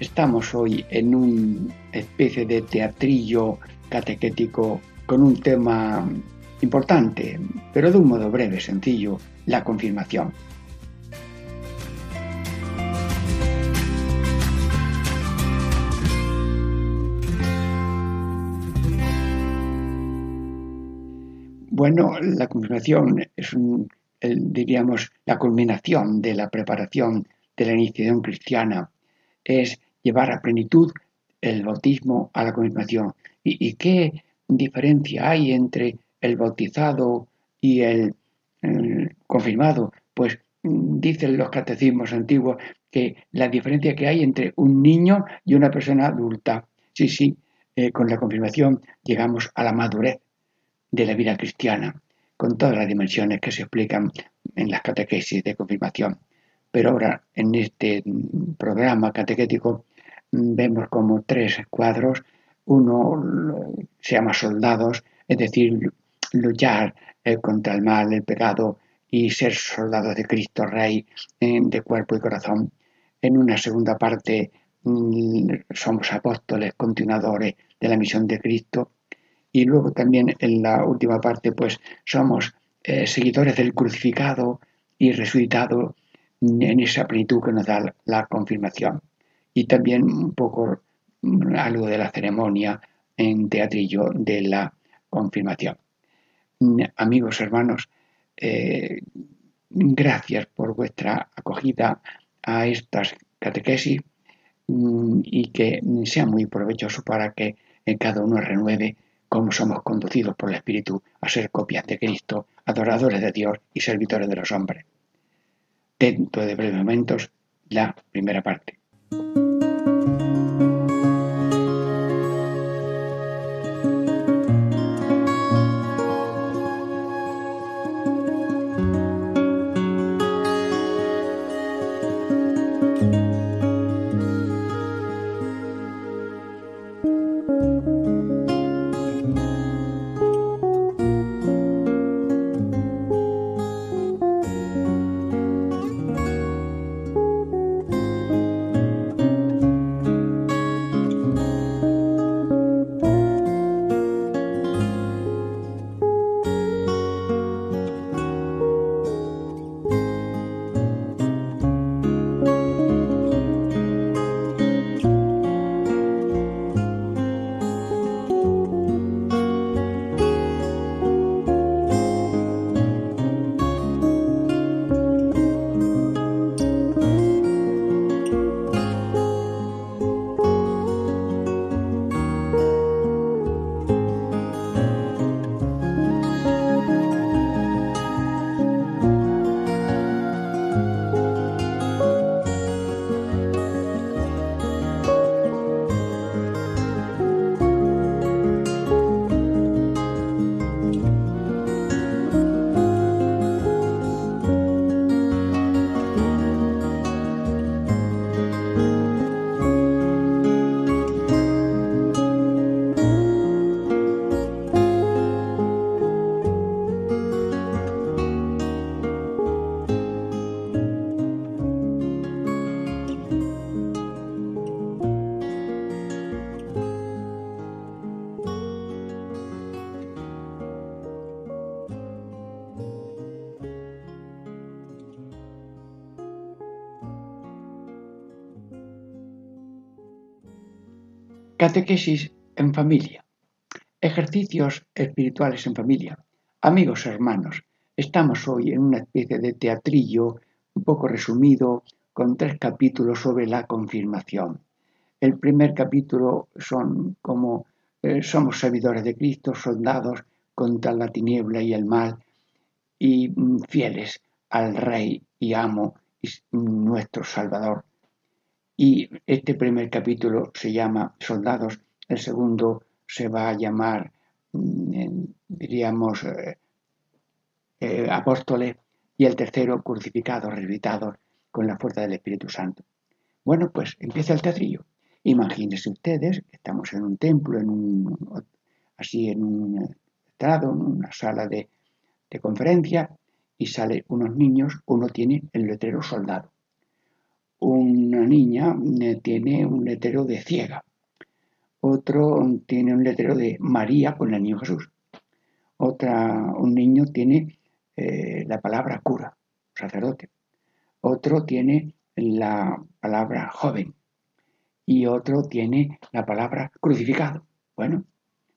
estamos hoy en una especie de teatrillo catequético con un tema importante, pero de un modo breve, sencillo, la confirmación. Bueno, la confirmación es, diríamos, la culminación de la preparación de la iniciación cristiana. Es llevar a plenitud el bautismo a la confirmación. ¿Y, qué diferencia hay entre el bautizado y el, confirmado? Pues mm, dicen los catecismos antiguos que la diferencia que hay entre un niño y una persona adulta. Sí, sí, eh, con la confirmación llegamos a la madurez de la vida cristiana, con todas las dimensiones que se explican en las catequesis de confirmación. Pero ahora, en este programa catequético, vemos como tres cuadros. Uno se llama soldados, es decir, luchar eh, contra el mal, el pecado y ser soldados de Cristo Rey de cuerpo y corazón. En una segunda parte mm, somos apóstoles, continuadores de la misión de Cristo y luego también en la última parte pues somos eh, seguidores del crucificado y resucitado en esa plenitud que nos da la confirmación. Y también un poco mm, algo de la ceremonia en teatrillo de la confirmación. Mm, amigos, hermanos, eh, gracias por vuestra acogida a estas catequesis mm, y que sea muy provechoso para que cada uno renueve cómo somos conducidos por el Espíritu a ser copias de Cristo, adoradores de Dios y servidores de los hombres. Dentro de breves momentos, la primera parte. Thank you. Catequesis en familia. Ejercicios espirituales en familia. Amigos hermanos, estamos hoy en una especie de teatrillo un poco resumido con tres capítulos sobre la confirmación. El primer capítulo son como eh, somos servidores de Cristo, soldados contra la tiniebla y el mal y mm, fieles al Rey y amo y nuestro Salvador. Y este primer capítulo se llama Soldados, el segundo se va a llamar, mm, diríamos, eh, eh, apóstoles, y el tercero crucificados, resucitados con la fuerza del Espíritu Santo. Bueno, pues empieza el teatrillo. Imagínense ustedes, estamos en un templo, en un, así en un estrado, en una sala de, de conferencia, y salen unos niños, uno tiene el letrero soldado. Una niña eh, tiene un letrero de ciega. Otro tiene un letrero de María con el niño Jesús. Otra, un niño tiene eh, la palabra cura, sacerdote. Otro tiene la palabra joven. Y otro tiene la palabra crucificado. Bueno,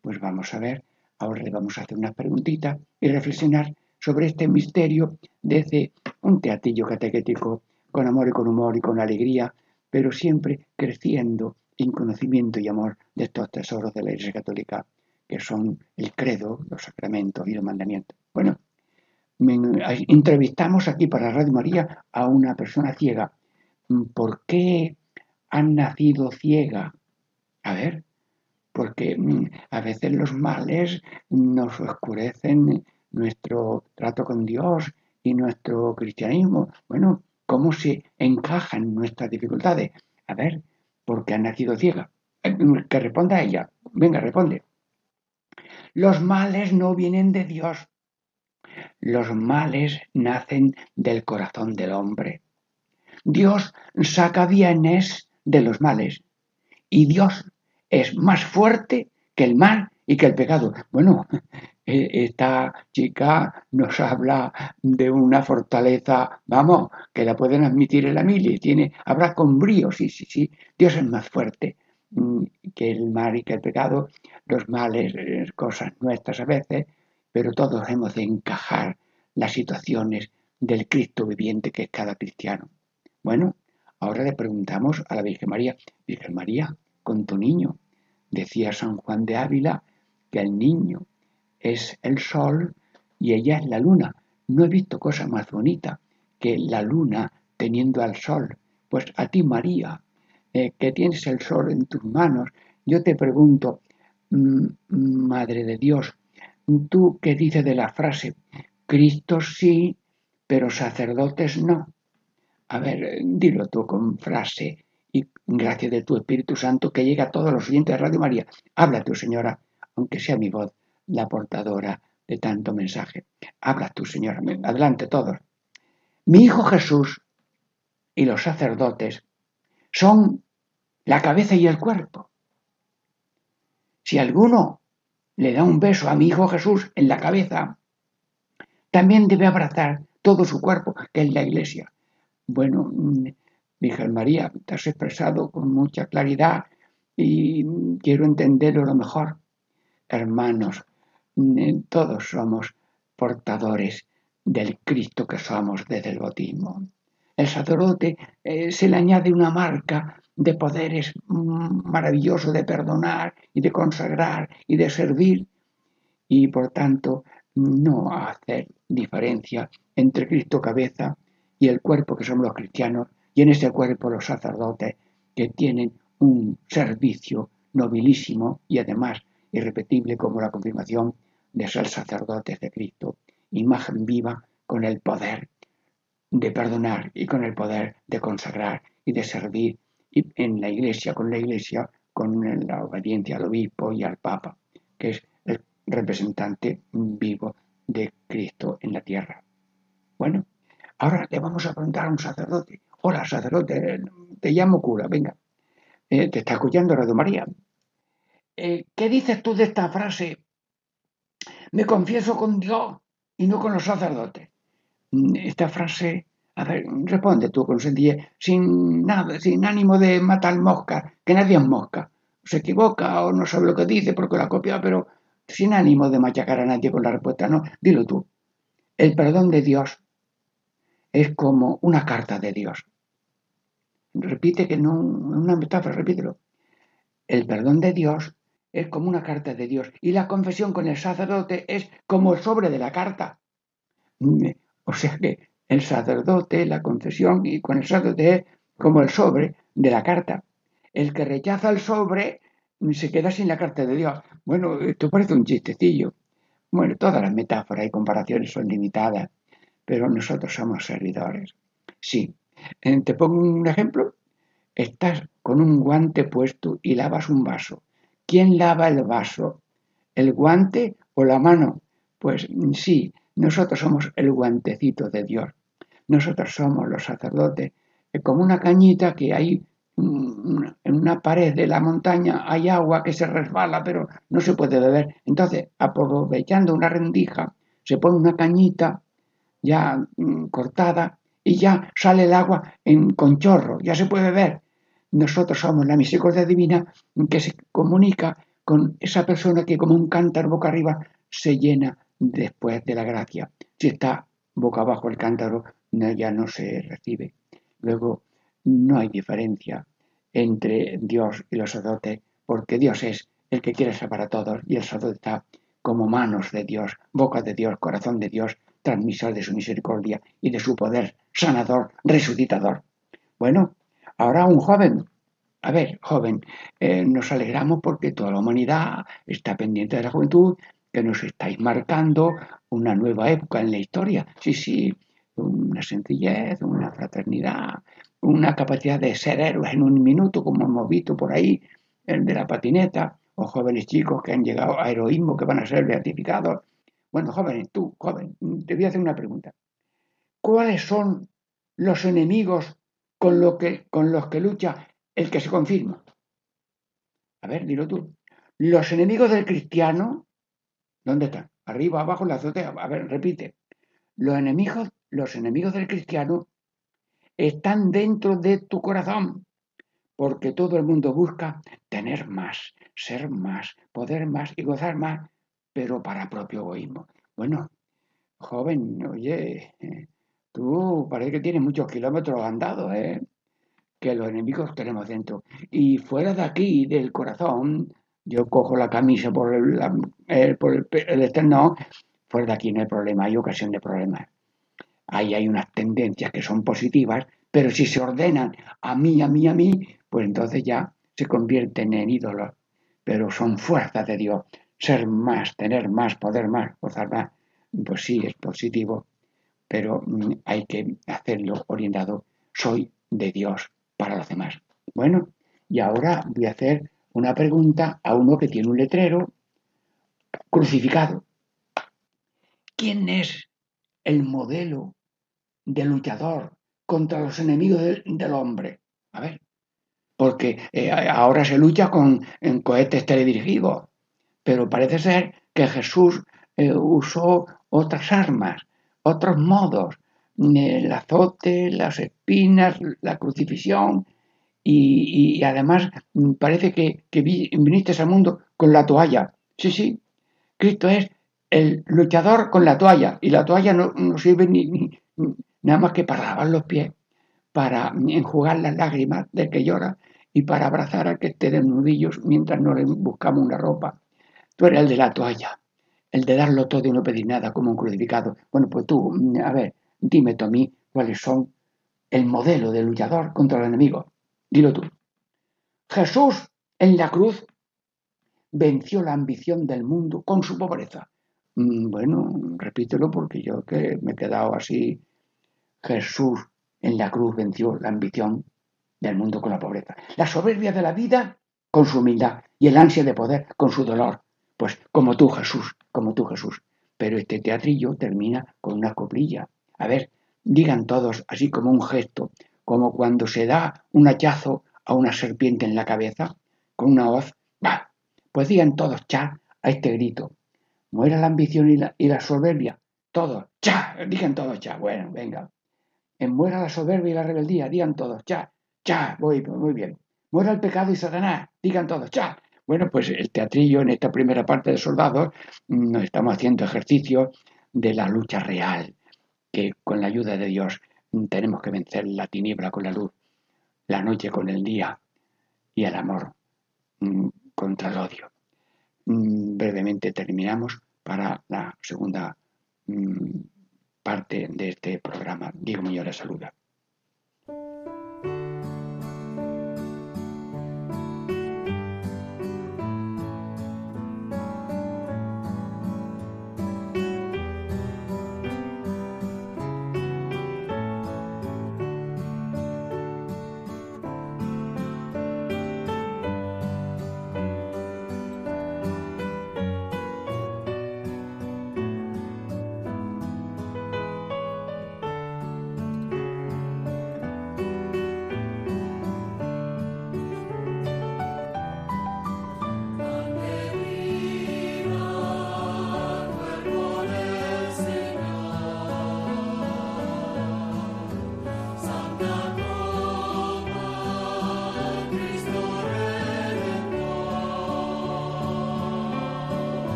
pues vamos a ver, ahora le vamos a hacer unas preguntitas y reflexionar sobre este misterio desde un teatillo catequético con amor y con humor y con alegría, pero siempre creciendo en conocimiento y amor de estos tesoros de la Iglesia Católica, que son el credo, los sacramentos y los mandamientos. Bueno, entrevistamos aquí para Radio María a una persona ciega. ¿Por qué han nacido ciega? A ver, porque mm, a veces los males nos oscurecen nuestro trato con Dios y nuestro cristianismo. Bueno, ¿cómo se encajan nuestras dificultades? A ver, ¿por qué han nacido ciega? Eh, que responda ella. Venga, responde. Los males no vienen de Dios, los males nacen del corazón del hombre. Dios saca bienes de los males y Dios es más fuerte que el mal y que el pecado. Bueno, esta chica nos habla de una fortaleza, vamos, que la pueden admitir en la mili, tiene, habla con brío, sí, sí, sí, Dios es más fuerte mm, que el mal y que el pecado, los males, eh, cosas nuestras a veces, pero todos hemos de encajar las situaciones del Cristo viviente que es cada cristiano. Bueno, ahora le preguntamos a la Virgen María, Virgen María, con tu niño, decía San Juan de Ávila que el niño es el sol y ella es la luna. No he visto cosa más bonita que la luna teniendo al sol. Pues a ti, María, eh, que tienes el sol en tus manos, yo te pregunto, mm, Madre de Dios, ¿Tú qué dices de la frase? Cristo sí, pero sacerdotes no. A ver, dilo tú con frase y gracias de tu Espíritu Santo que llega a todos los oyentes de Radio María. Habla tú, señora, aunque sea mi voz la portadora de tanto mensaje. Habla tú, señora. Adelante todos. Mi Hijo Jesús y los sacerdotes son la cabeza y el cuerpo. Si alguno le da un beso a mi Hijo Jesús en la cabeza, también debe abrazar todo su cuerpo, que es la iglesia. Bueno, mm, Virgen María, te has expresado con mucha claridad y quiero entenderlo lo mejor. Hermanos, todos somos portadores del Cristo que somos desde el bautismo. El sacerdote eh, se le añade una marca de poderes maravillosos de perdonar y de consagrar y de servir y por tanto no hacer diferencia entre Cristo cabeza y el cuerpo que somos los cristianos y en ese cuerpo los sacerdotes que tienen un servicio nobilísimo y además irrepetible como la confirmación de ser sacerdotes de Cristo, imagen viva con el poder de perdonar y con el poder de consagrar y de servir y en la iglesia, con la iglesia, con la obediencia al obispo y al papa, que es el representante vivo de Cristo en la tierra. Bueno, ahora le vamos a preguntar a un sacerdote. Hola, sacerdote, te llamo cura, venga. Eh, te está escuchando Radio María. Eh, ¿Qué dices tú de esta frase? Me confieso con Dios y no con los sacerdotes. Mm, esta frase a ver, responde tú con sencillez, sin nada, sin ánimo de matar mosca, que nadie es mosca. Se equivoca o no sabe lo que dice porque la copia, pero sin ánimo de machacar a nadie con la respuesta, no, dilo tú. El perdón de Dios es como una carta de Dios. Repite que no, una metáfora, repítelo. El perdón de Dios es como una carta de Dios y la confesión con el sacerdote es como el sobre de la carta. O sea que el sacerdote, la confesión y con el sacerdote como el sobre de la carta. El que rechaza el sobre se queda sin la carta de Dios. Bueno, esto parece un chistecillo. Bueno, todas las metáforas y comparaciones son limitadas, pero nosotros somos servidores. Sí. Eh, te pongo un ejemplo. Estás con un guante puesto y lavas un vaso. ¿Quién lava el vaso? ¿El guante o la mano? Pues sí, nosotros somos el guantecito de Dios. Nosotros somos los sacerdotes. Es como una cañita que hay en una pared de la montaña hay agua que se resbala, pero no se puede beber. Entonces, aprovechando una rendija, se pone una cañita ya mm, cortada y ya sale el agua en, con chorro, ya se puede beber. Nosotros somos la misericordia divina que se comunica con esa persona que como un cántaro boca arriba se llena después de la gracia. Si está boca abajo el cántaro, ya no se recibe. Luego, no hay diferencia entre Dios y los sacerdotes, porque Dios es el que quiere salvar a todos y el sacerdote está como manos de Dios, boca de Dios, corazón de Dios, transmisor de su misericordia y de su poder, sanador, resucitador. Bueno, ahora un joven. A ver, joven, eh, nos alegramos porque toda la humanidad está pendiente de la juventud, que nos estáis marcando una nueva época en la historia. Sí, sí, una sencillez, una fraternidad, una capacidad de ser héroes en un minuto, como hemos visto por ahí, el de la patineta, o jóvenes chicos que han llegado a heroísmo, que van a ser beatificados. Bueno, jóvenes, tú, joven, te voy a hacer una pregunta. ¿Cuáles son los enemigos con, lo que, con los que lucha el que se confirma? A ver, dilo tú. Los enemigos del cristiano, ¿dónde están? Arriba, abajo, en la azotea. A ver, repite. Los enemigos, los enemigos del cristiano están dentro de tu corazón, porque todo el mundo busca tener más, ser más, poder más y gozar más, pero para propio egoísmo. Bueno, joven, oye, tú parece que tienes muchos kilómetros andados, ¿eh? que los enemigos tenemos dentro. Y fuera de aquí, del corazón, yo cojo la camisa por el, por el, el externo, fuera de aquí no hay problema, hay ocasión de problemas. Ahí hay unas tendencias que son positivas, pero si se ordenan a mí, a mí, a mí, pues entonces ya se convierten en ídolos. Pero son fuerzas de Dios. Ser más, tener más, poder más, gozar más, pues sí, es positivo, pero mm, hay que hacerlo orientado. Soy de Dios para los demás. Bueno, y ahora voy a hacer una pregunta a uno que tiene un letrero crucificado. ¿Quién es el modelo de luchador contra los enemigos del, hombre. A ver, porque eh, ahora se lucha con cohetes teledirigidos, pero parece ser que Jesús eh, usó otras armas, otros modos, el azote, las espinas, la crucifixión, y, además parece que, viniste al mundo con la toalla. Sí, sí, Cristo es el luchador con la toalla, y la toalla no, sirve ni, nada más que para lavar los pies, para enjugar las lágrimas del que llora y para abrazar al que esté de nudillos mientras no le buscamos una ropa. Tú eres el de la toalla, el de darlo todo y no pedir nada como un crucificado. Bueno, pues tú, a ver, dime tú cuáles son el modelo de luchador contra el enemigo. Dilo tú. Jesús en la cruz venció la ambición del mundo con su pobreza. Mm, bueno, repítelo porque yo que me he quedado así Jesús en la cruz venció la ambición del mundo con la pobreza. La soberbia de la vida con su humildad y el ansia de poder con su dolor. Pues como tú, Jesús, como tú, Jesús. Pero este teatrillo termina con una coplilla. A ver, digan todos, así como un gesto, como cuando se da un hachazo a una serpiente en la cabeza, con una hoz, bah, pues digan todos cha a este grito. Muera la ambición y la, soberbia. Todos, cha, digan todos cha. Bueno, venga. En muera la soberbia y la rebeldía, digan todos, cha, cha, voy, muy bien. Muera el pecado y Satanás, digan todos, cha. Bueno, pues el teatrillo en esta primera parte de soldados nos estamos haciendo ejercicio de la lucha real, que con la ayuda de Dios tenemos que vencer la tiniebla con la luz, la noche con el día y el amor mm, contra el odio. Mm, brevemente terminamos para la segunda mm, parte de este programa. Diego Muñoz saluda.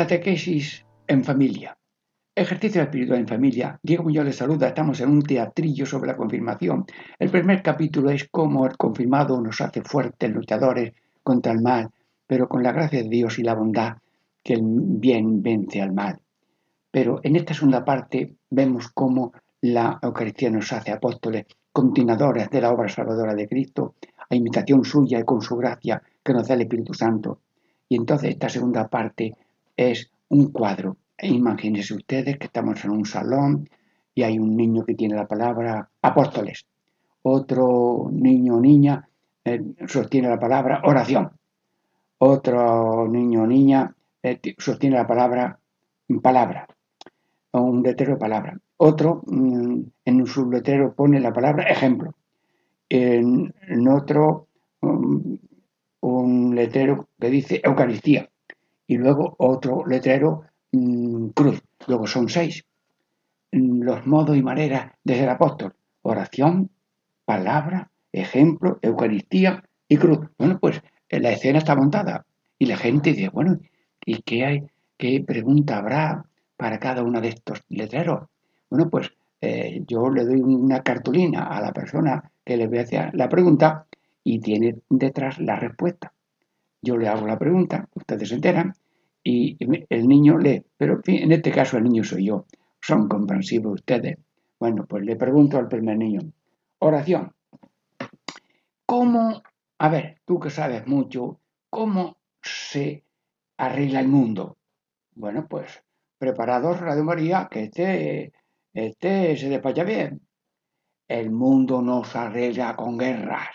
Catequesis en familia. Ejercicio espiritual en familia. Diego Muñoz le saluda. Estamos en un teatrillo sobre la confirmación. El primer capítulo es cómo el confirmado nos hace fuertes luchadores contra el mal, pero con la gracia de Dios y la bondad que el bien vence al mal. Pero en esta segunda parte vemos cómo la Eucaristía nos hace apóstoles, continuadores de la obra salvadora de Cristo, a imitación suya y con su gracia que nos da el Espíritu Santo. Y entonces esta segunda parte es un cuadro. Imagínense ustedes que estamos en un salón y hay un niño que tiene la palabra apóstoles. Otro niño o niña eh, sostiene la palabra oración. Otro niño o niña eh, sostiene la palabra palabra. O un letrero palabra. Otro mm, en su letrero pone la palabra ejemplo. En, otro mm, un letrero que dice Eucaristía y luego otro letrero mm, cruz. Luego son seis. Mm, los modos y maneras de ser apóstol. Oración, palabra, ejemplo, Eucaristía y cruz. Bueno, pues eh, la escena está montada y la gente dice, bueno, ¿y qué hay? ¿Qué pregunta habrá para cada uno de estos letreros? Bueno, pues eh, yo le doy una cartulina a la persona que le voy a hacer la pregunta y tiene detrás la respuesta. Yo le hago la pregunta, ustedes se enteran, y el niño lee, pero en este caso el niño soy yo. Son comprensivos ustedes. Bueno, pues le pregunto al primer niño, oración. ¿Cómo, a ver, tú que sabes mucho, cómo se arregla el mundo? Bueno, pues preparados, Radio María, que este, este se despacha bien. El mundo no se arregla con guerras,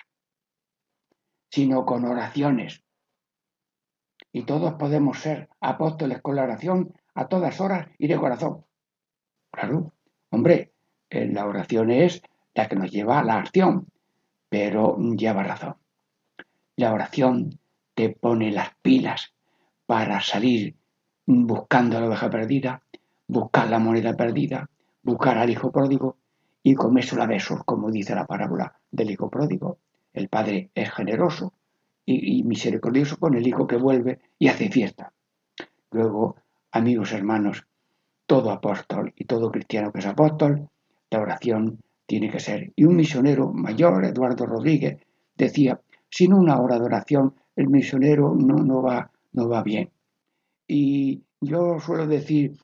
sino con oraciones y todos podemos ser apóstoles con la oración a todas horas y de corazón. Claro, hombre, eh, la oración es la que nos lleva a la acción, pero lleva razón. La oración te pone las pilas para salir buscando a la oveja perdida, buscar la moneda perdida, buscar al hijo pródigo y comerse la besos, como dice la parábola del hijo pródigo. El padre es generoso, y, misericordioso con el Hijo que vuelve y hace fiesta. Luego, amigos hermanos, todo apóstol y todo cristiano que es apóstol, la oración tiene que ser. Y un misionero mayor, Eduardo Rodríguez, decía, sin una hora de oración, el misionero no, no, va, no va bien. Y yo suelo decir,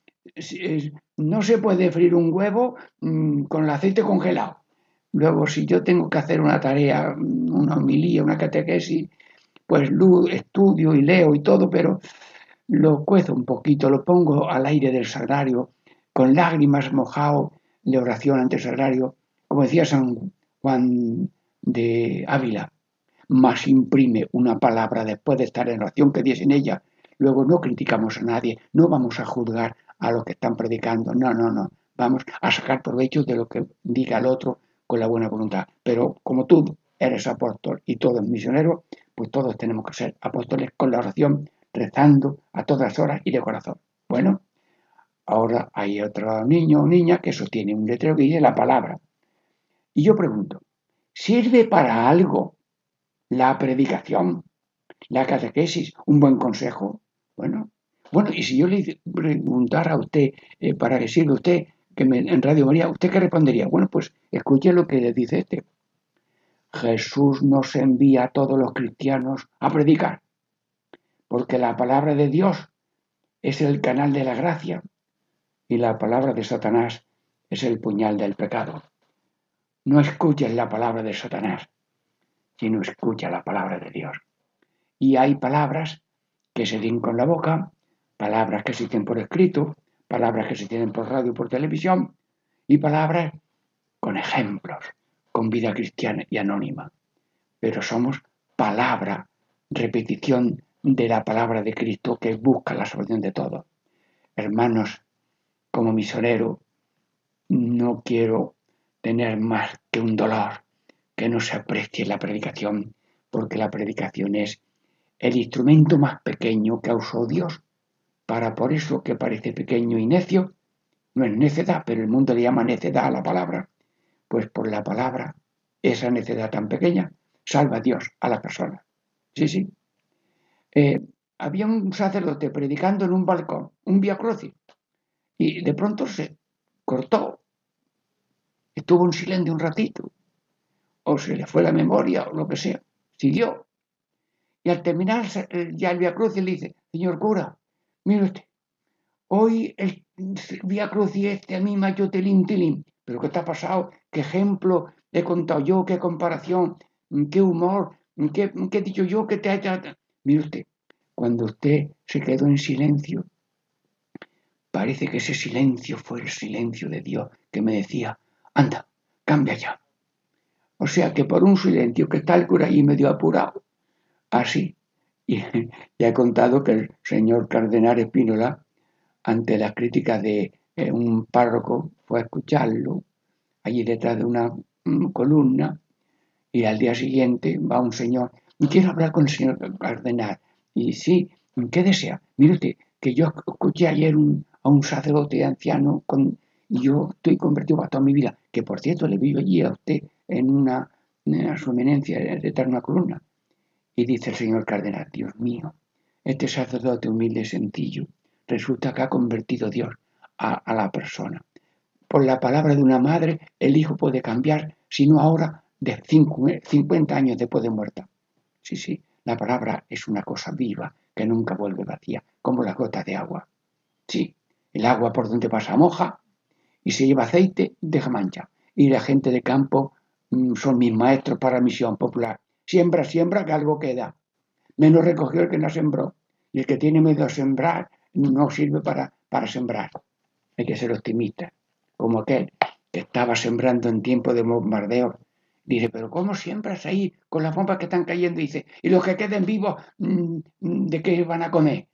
no se puede freír un huevo mm, con el aceite congelado. Luego, si yo tengo que hacer una tarea, una homilía, una catequesis, pues estudio y leo y todo, pero lo cuezo un poquito, lo pongo al aire del sagrario, con lágrimas mojado de oración ante el sagrario, como decía San Juan de Ávila, más imprime una palabra después de estar en oración que dice en ella. Luego no criticamos a nadie, no vamos a juzgar a lo que están predicando, no, no, no, vamos a sacar provecho de lo que diga el otro con la buena voluntad. Pero como tú eres apóstol y todo es misionero, pues todos tenemos que ser apóstoles con la oración, rezando a todas horas y de corazón. Bueno, ahora hay otro niño o niña que sostiene un letrero que dice la palabra. Y yo pregunto, ¿sirve para algo la predicación, la catequesis, un buen consejo? Bueno, bueno, y si yo le preguntara a usted, eh, ¿para qué sirve usted? Que me, en Radio María, ¿usted qué respondería? Bueno, pues escuche lo que le dice este. Jesús nos envía a todos los cristianos a predicar, porque la palabra de Dios es el canal de la gracia y la palabra de Satanás es el puñal del pecado. No escuches la palabra de Satanás, sino escucha la palabra de Dios. Y hay palabras que se dicen con la boca, palabras que se dicen por escrito, palabras que se tienen por radio y por televisión, y palabras con ejemplos con vida cristiana y anónima, pero somos palabra, repetición de la palabra de Cristo que busca la solución de todo. Hermanos, como misionero, no quiero tener más que un dolor, que no se aprecie la predicación, porque la predicación es el instrumento más pequeño que usó Dios. Para por eso que parece pequeño y necio, no es necedad, pero el mundo le llama necedad a la palabra, pues por la palabra, esa necesidad tan pequeña, salva a Dios a la persona. Sí, sí. Eh, había un sacerdote predicando en un balcón, un via crucis, y de pronto se cortó. Estuvo en silencio un ratito, o se le fue la memoria, o lo que sea. Siguió. Y al terminar ya el via crucis le dice, señor cura, mire usted, hoy el via crucis este a mí hecho telín, telín. Pero ¿qué te ha pasado? ¿Qué ejemplo he contado yo? ¿Qué comparación? ¿Qué humor? ¿Qué, qué he dicho yo? ¿Qué te ha hecho? Mire usted, cuando usted se quedó en silencio, parece que ese silencio fue el silencio de Dios que me decía, anda, cambia ya. O sea que por un silencio que está el cura allí medio apurado, así. Y ya he contado que el señor Cardenal Espínola, ante las críticas de eh, un párroco, fue a escucharlo allí detrás de una columna y al día siguiente va un señor, y quiero hablar con el señor Cardenal. Y sí, ¿qué desea? Mire usted, que yo escuché ayer a un sacerdote anciano con, y yo estoy convertido para toda mi vida, que por cierto le vi allí a usted en una, en su eminencia detrás de una columna. Y dice el señor cardenal, Dios mío, este sacerdote humilde y sencillo, resulta que ha convertido Dios a, la persona. Por la palabra de una madre, el hijo puede cambiar, si no ahora, de 50 años después de muerta. Sí, sí, la palabra es una cosa viva que nunca vuelve vacía, como la gota de agua. Sí, el agua por donde pasa moja y se lleva aceite, deja mancha. Y la gente de campo mm, son mis maestros para misión popular. Siembra, siembra, que algo queda. Menos recogió el que no sembró. Y el que tiene miedo a sembrar no sirve para, para sembrar. Que ser optimista. Como aquel que estaba sembrando en tiempo de bombardeo Dice, pero ¿cómo siembras ahí con las bombas que están cayendo? Dice, ¿y los que queden vivos, mm, de qué van a comer?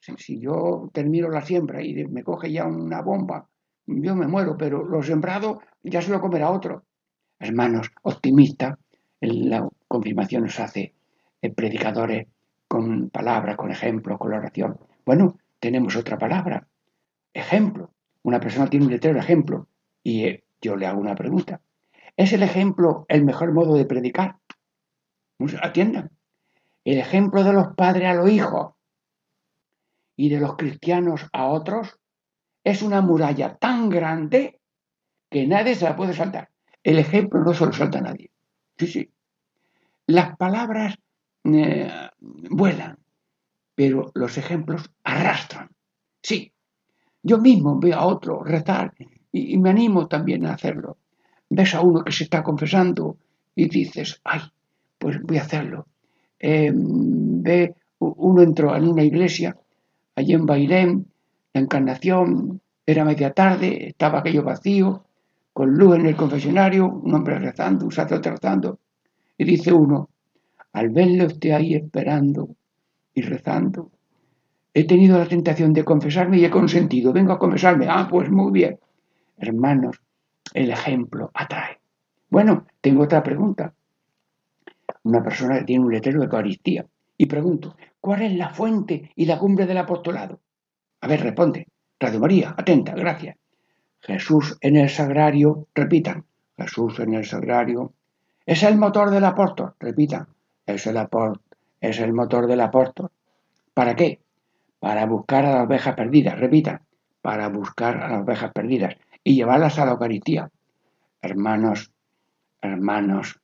Si yo termino la siembra y me coge ya una bomba, yo me muero, pero lo sembrado ya se lo comerá otro. Hermanos, optimista, la confirmación nos hace eh, predicadores con palabras, con ejemplos, con la oración. Bueno, tenemos otra palabra, ejemplo. Una persona tiene un letrero ejemplo y eh, yo le hago una pregunta. ¿Es el ejemplo el mejor modo de predicar? Atiendan. El ejemplo de los padres a los hijos y de los cristianos a otros es una muralla tan grande que nadie se la puede saltar. El ejemplo no se lo salta a nadie. Sí, sí. Las palabras eh, vuelan, pero los ejemplos arrastran. Sí. Yo mismo veo a otro rezar y me animo también a hacerlo ves a uno que se está confesando y dices, ay, pues voy a hacerlo. Em, ve, uno entró en una iglesia, allí en Bailén, la encarnación, era media tarde, estaba aquello vacío, con luz en el confesionario, un hombre rezando, un sacerdote rezando, y dice uno, al verle usted ahí esperando y rezando, he tenido la tentación de confesarme y he consentido, vengo a confesarme, ah, pues muy bien. Hermanos, el ejemplo atrae. Bueno, tengo otra pregunta. Una persona tiene un letrero de Eucaristía y pregunto, ¿cuál es la fuente y la cumbre del apostolado? A ver, responde. Radio María, atenta, gracias. Jesús en el sagrario, repitan. Jesús en el sagrario. Es el motor del apóstol, repitan. Es el, es el motor del apóstol. ¿Para qué? Para buscar a las ovejas perdidas, repitan. Para buscar a las ovejas perdidas y llevarlas a la Eucaristía. Hermanos, hermanos,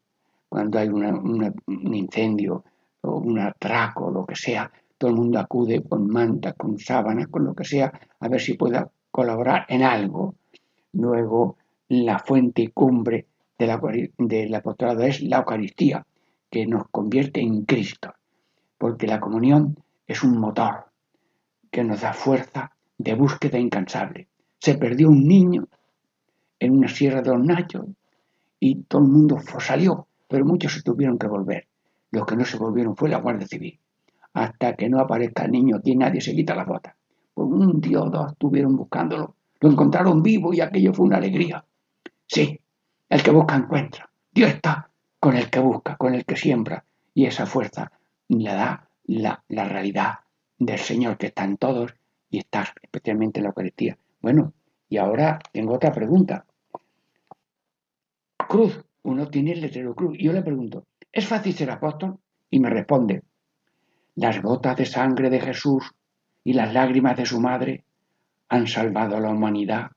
cuando hay un incendio o un atraco, lo que sea, todo el mundo acude con manta, con sábanas, con lo que sea, a ver si pueda colaborar en algo. Luego, la fuente y cumbre del apostolado es la Eucaristía, que nos convierte en Cristo, porque la comunión es un motor que nos da fuerza de búsqueda incansable se perdió un niño en una sierra de los Nachos y todo el mundo salió, pero muchos se tuvieron que volver. Los que no se volvieron fue la Guardia Civil. Hasta que no aparezca el niño, aquí nadie se quita la bota. Por un día o dos estuvieron buscándolo, lo encontraron vivo y aquello fue una alegría. Sí, el que busca encuentra. Dios está con el que busca, con el que siembra, y esa fuerza le da la, la realidad del Señor que está en todos y está especialmente en la Eucaristía. Bueno, y ahora tengo otra pregunta. Cruz, uno tiene el letrero cruz. Y yo le pregunto, ¿es fácil ser apóstol? Y me responde, las gotas de sangre de Jesús y las lágrimas de su madre han salvado a la humanidad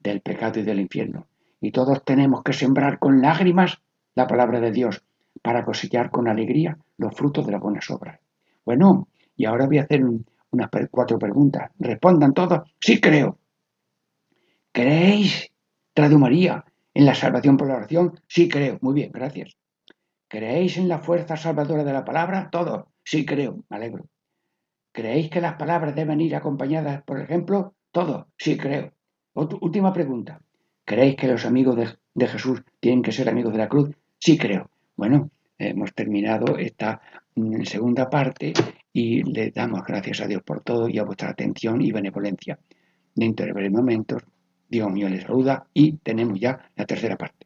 del pecado y del infierno. Y todos tenemos que sembrar con lágrimas la palabra de Dios para cosechar con alegría los frutos de las buenas obras. Bueno, y ahora voy a hacer unas cuatro preguntas. Respondan todos, sí creo. ¿Creéis, Radio María, en la salvación por la oración? Sí creo. Muy bien, gracias. ¿Creéis en la fuerza salvadora de la palabra? Todos. Sí creo, me alegro. ¿Creéis que las palabras deben ir acompañadas por ejemplo? Todo, sí creo. última pregunta. ¿Creéis que los amigos de, Jesús tienen que ser amigos de la cruz? Sí creo. Bueno, hemos terminado esta mm, segunda parte y le damos gracias a Dios por todo y a vuestra atención y benevolencia. Dentro de breves momentos, Dios mío les saluda y tenemos ya la tercera parte.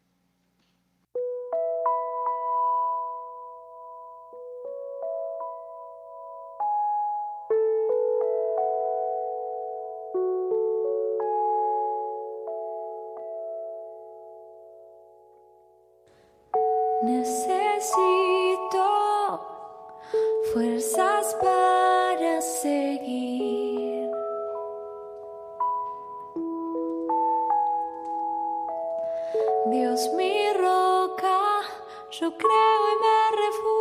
Dios mi roca, yo creo y me refugio.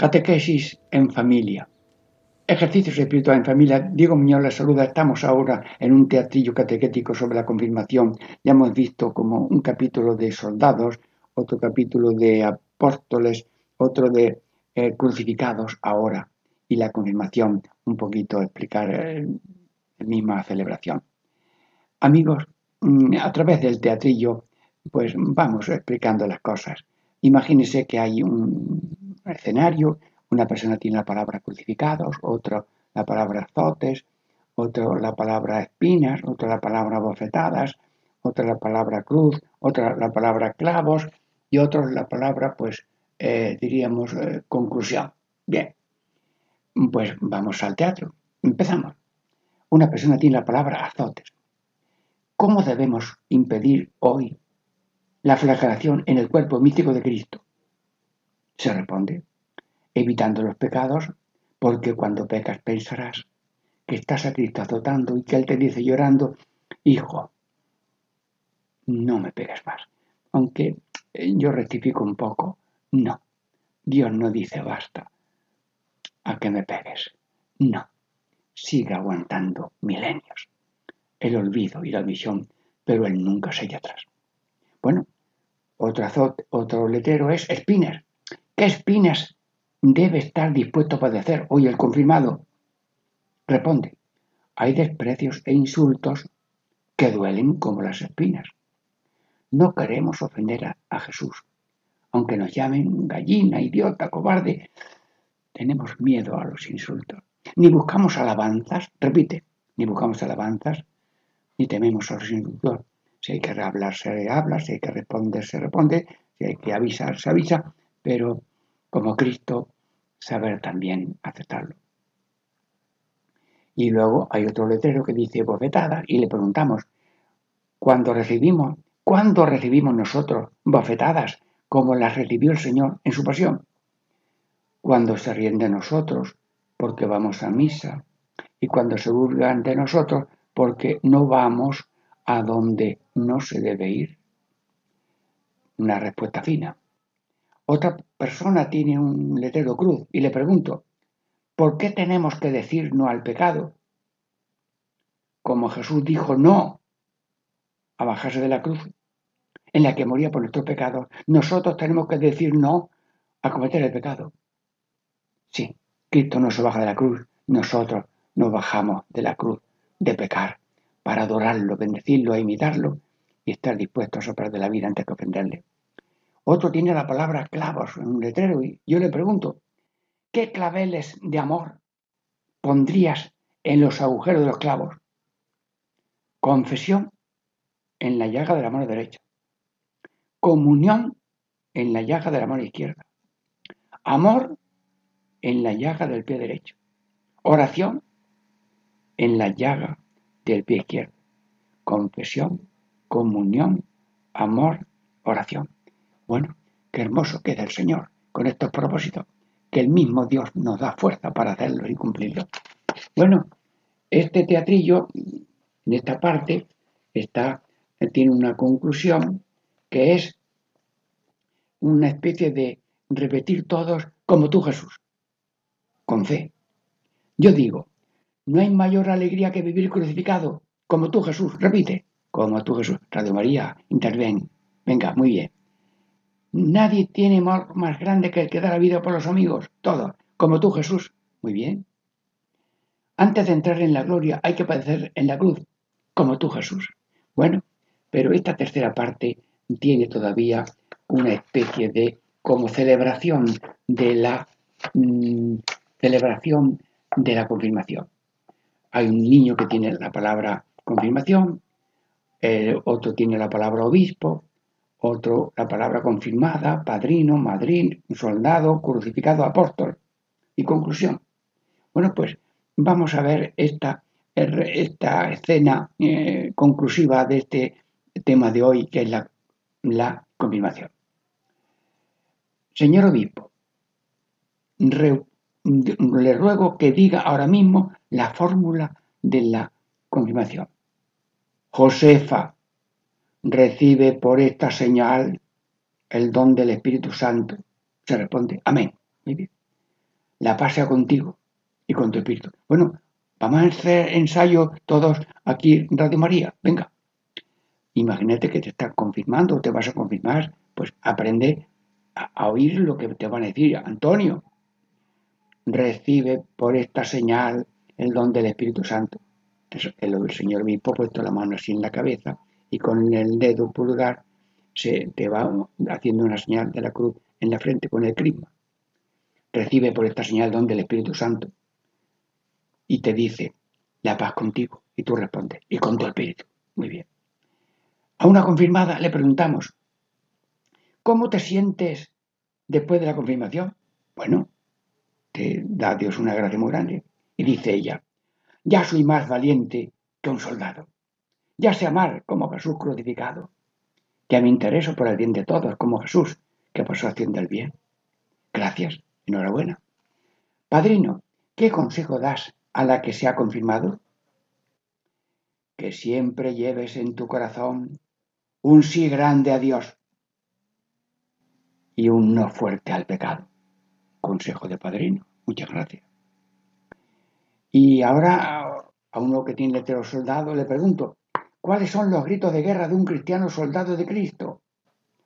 Catequesis en familia. Ejercicios espirituales en familia. Diego Muñoz la saluda. Estamos ahora en un teatrillo catequético sobre la confirmación. Ya hemos visto como un capítulo de soldados, otro capítulo de apóstoles, otro de eh, crucificados ahora. Y la confirmación, un poquito explicar eh, la misma celebración. Amigos, mm, a través del teatrillo, pues vamos explicando las cosas. Imagínense que hay un escenario, una persona tiene la palabra crucificados, otro la palabra azotes, otro la palabra espinas, otro la palabra bofetadas, otra la palabra cruz, otra la palabra clavos y otro la palabra, pues, eh, diríamos, eh, conclusión. Bien, pues vamos al teatro. Empezamos. Una persona tiene la palabra azotes. ¿Cómo debemos impedir hoy la flagelación en el cuerpo místico de Cristo? Se responde, evitando los pecados, porque cuando pecas pensarás que estás a Cristo azotando y que Él te dice llorando, hijo, no me pegas más. Aunque eh, yo rectifico un poco, no. Dios no dice basta a que me pegues. No. Sigue aguantando milenios. El olvido y la visión, pero Él nunca se echa atrás. Bueno, otro, azot, otro letero es Spinner. ¿Qué espinas debe estar dispuesto a padecer hoy el confirmado? Responde, hay desprecios e insultos que duelen como las espinas. No queremos ofender a, Jesús, aunque nos llamen gallina, idiota, cobarde, tenemos miedo a los insultos. Ni buscamos alabanzas, repite, ni buscamos alabanzas, ni tememos a los insultos. Si hay que hablar, se habla, si hay que responder, se responde, si hay que avisar, se avisa, pero como Cristo, saber también aceptarlo. Y luego hay otro letrero que dice bofetada y le preguntamos, cuando recibimos, ¿cuándo recibimos nosotros bofetadas como las recibió el Señor en su pasión? Cuando se ríen de nosotros porque vamos a misa y cuando se burlan de nosotros porque no vamos a donde no se debe ir. Una respuesta fina. Otra persona tiene un letrero cruz y le pregunto, ¿por qué tenemos que decir no al pecado? Como Jesús dijo no a bajarse de la cruz en la que moría por nuestros pecados, nosotros tenemos que decir no a cometer el pecado. Sí, Cristo no se baja de la cruz, nosotros nos bajamos de la cruz de pecar para adorarlo, bendecirlo e imitarlo y estar dispuestos a soplar de la vida antes que ofenderle. Otro tiene la palabra clavos en un letrero y yo le pregunto, ¿qué claveles de amor pondrías en los agujeros de los clavos? Confesión en la llaga de la mano derecha. Comunión en la llaga de la mano izquierda. Amor en la llaga del pie derecho. Oración en la llaga del pie izquierdo. Confesión, comunión, amor, oración. Bueno, qué hermoso queda el Señor con estos propósitos, que el mismo Dios nos da fuerza para hacerlos y cumplirlos. Bueno, este teatrillo, en esta parte, está, tiene una conclusión que es una especie de repetir todos como tú Jesús, con fe. Yo digo, no hay mayor alegría que vivir crucificado, como tú Jesús, repite, como tú Jesús, Radio María, interven, venga, muy bien. Nadie tiene amor más grande que el que da la vida por los amigos, todos, como tú Jesús. Muy bien. Antes de entrar en la gloria hay que padecer en la cruz, como tú Jesús. Bueno, pero esta tercera parte tiene todavía una especie de como celebración de la mm, celebración de la confirmación. Hay un niño que tiene la palabra confirmación, otro tiene la palabra obispo, otro la palabra confirmada, padrino, madrín, soldado, crucificado, apóstol. Y conclusión. Bueno, pues vamos a ver esta, esta escena eh, conclusiva de este tema de hoy, que es la, la confirmación. Señor obispo, le ruego que diga ahora mismo la fórmula de la confirmación. Josefa, recibe por esta señal el don del Espíritu Santo. Se responde, amén. Muy bien. La paz sea contigo y con tu Espíritu. Bueno, vamos a hacer ensayo todos aquí en Radio María. Venga. Imagínate que te estás confirmando o te vas a confirmar. Pues aprende a, oír lo que te van a decir. Antonio, recibe por esta señal el don del Espíritu Santo. El, señor obispo ha puesto la mano así en la cabeza y con el dedo pulgar se te va haciendo una señal de la cruz en la frente con el crisma. Recibe por esta señal don del Espíritu Santo y te dice, la paz contigo. Y tú respondes, y con tu espíritu. Muy bien. A una confirmada le preguntamos, ¿cómo te sientes después de la confirmación? Bueno, te da Dios una gracia muy grande. Y dice ella, ya soy más valiente que un soldado. Ya sé amar como Jesús crucificado. Ya me intereso por el bien de todos como Jesús, que pasó haciendo el bien. Gracias, enhorabuena. Padrino, ¿qué consejo das a la que se ha confirmado? Que siempre lleves en tu corazón un sí grande a Dios y un no fuerte al pecado. Consejo de padrino. Muchas gracias. Y ahora a uno que tiene letrero soldado le pregunto, ¿cuáles son los gritos de guerra de un cristiano soldado de Cristo?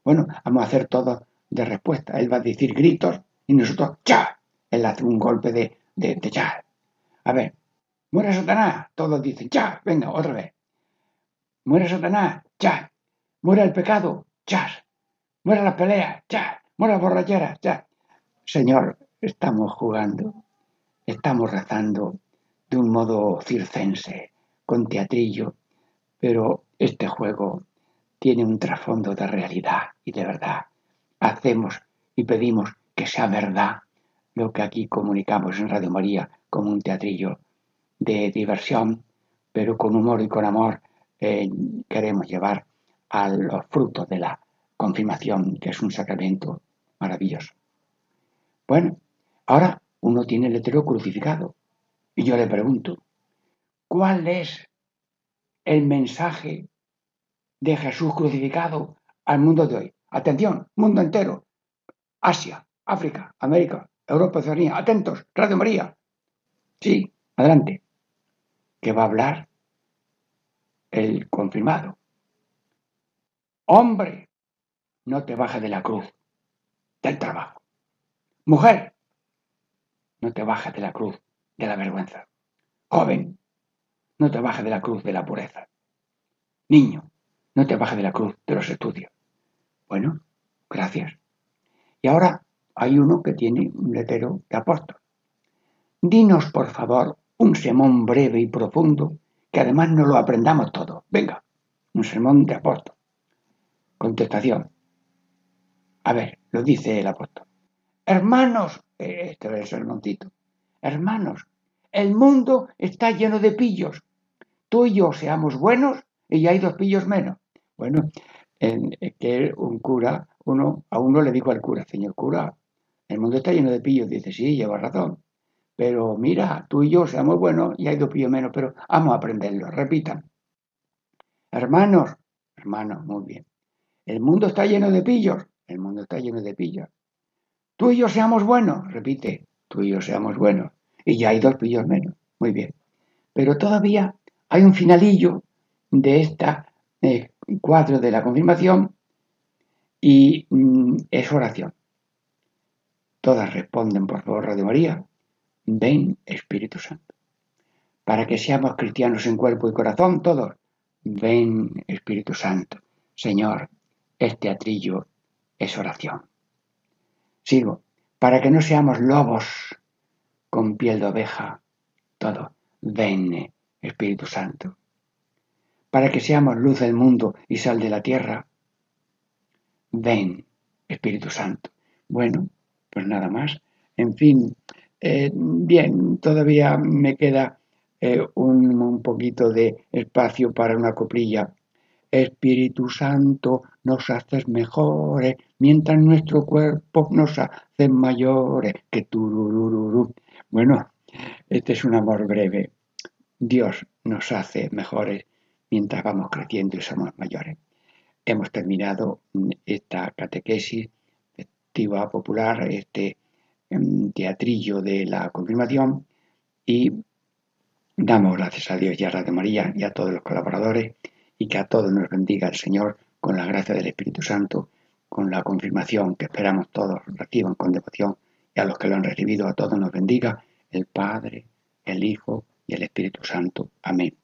Bueno, vamos a hacer todo de respuesta. Él va a decir gritos y nosotros ¡cha! Él hace un golpe de, de, de ¡cha! A ver, muere Satanás. Todos dicen ¡cha! Venga, otra vez. Muere Satanás, ¡cha! Muere el pecado, ¡cha! Muere la pelea, ¡cha! Bueno, borrachera, ya. Señor, estamos jugando, estamos rezando de un modo circense, con teatrillo, pero este juego tiene un trasfondo de realidad y de verdad. Hacemos y pedimos que sea verdad lo que aquí comunicamos en Radio María como un teatrillo de diversión, pero con humor y con amor eh, queremos llevar a los frutos de la confirmación, que es un sacramento maravilloso. Bueno, ahora uno tiene el hetero crucificado y yo le pregunto, ¿cuál es el mensaje de Jesús crucificado al mundo de hoy? Atención, mundo entero, Asia, África, América, Europa, Oceanía, atentos, Radio María. Sí, adelante. Que va a hablar el confirmado. Hombre, no te bajes de la cruz del trabajo. Mujer, no te bajes de la cruz de la vergüenza. Joven, no te bajes de la cruz de la pureza. Niño, no te bajes de la cruz de los estudios. Bueno, gracias. Y ahora hay uno que tiene un letrero de apóstol. Dinos, por favor, un sermón breve y profundo, que además no lo aprendamos todo. Venga, un sermón de apóstol. Contestación. A ver, lo dice el apóstol. Hermanos, eh, este es el sermoncito. Hermanos, el mundo está lleno de pillos. Tú y yo seamos buenos y ya hay dos pillos menos. Bueno, en, que un cura, uno, a uno le dijo al cura, señor cura, el mundo está lleno de pillos. Dice, sí, lleva razón. Pero mira, tú y yo seamos buenos y hay dos pillos menos, pero vamos a aprenderlo. Repitan. Hermanos, hermanos, muy bien. El mundo está lleno de pillos. El mundo está lleno de pillos. Tú y yo seamos buenos. Repite, tú y yo seamos buenos. Y ya hay dos pillos menos. Muy bien. Pero todavía hay un finalillo de esta cuadro de la confirmación y mm, es oración. Todas responden, por favor, Radio María. Ven, Espíritu Santo. Para que seamos cristianos en cuerpo y corazón, todos. Ven, Espíritu Santo. Señor, este atrillo es oración. Sigo. Para que no seamos lobos con piel de oveja, todo. Ven, Espíritu Santo. Para que seamos luz del mundo y sal de la tierra. Ven, Espíritu Santo. Bueno, pues nada más. En fin, eh, bien, todavía me queda eh, un, poquito de espacio para una coplilla. Espíritu Santo, nos haces mejores, mientras nuestro cuerpo nos hace mayores. Que tururururu. Bueno, este es un amor breve. Dios nos hace mejores mientras vamos creciendo y somos mayores. Hemos terminado esta catequesis popular, este em, teatrillo de la confirmación y damos gracias a Dios y a Radio María y a todos los colaboradores y que a todos nos bendiga el Señor con la gracia del Espíritu Santo, con la confirmación que esperamos todos reciban con devoción y a los que lo han recibido a todos nos bendiga el Padre, el Hijo y el Espíritu Santo. Amén.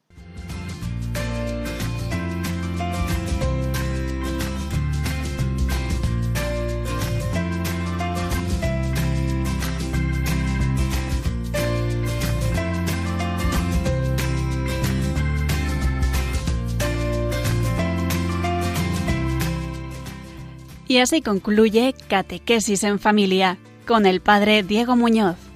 Y así concluye Catequesis en Familia con el Padre Diego Muñoz.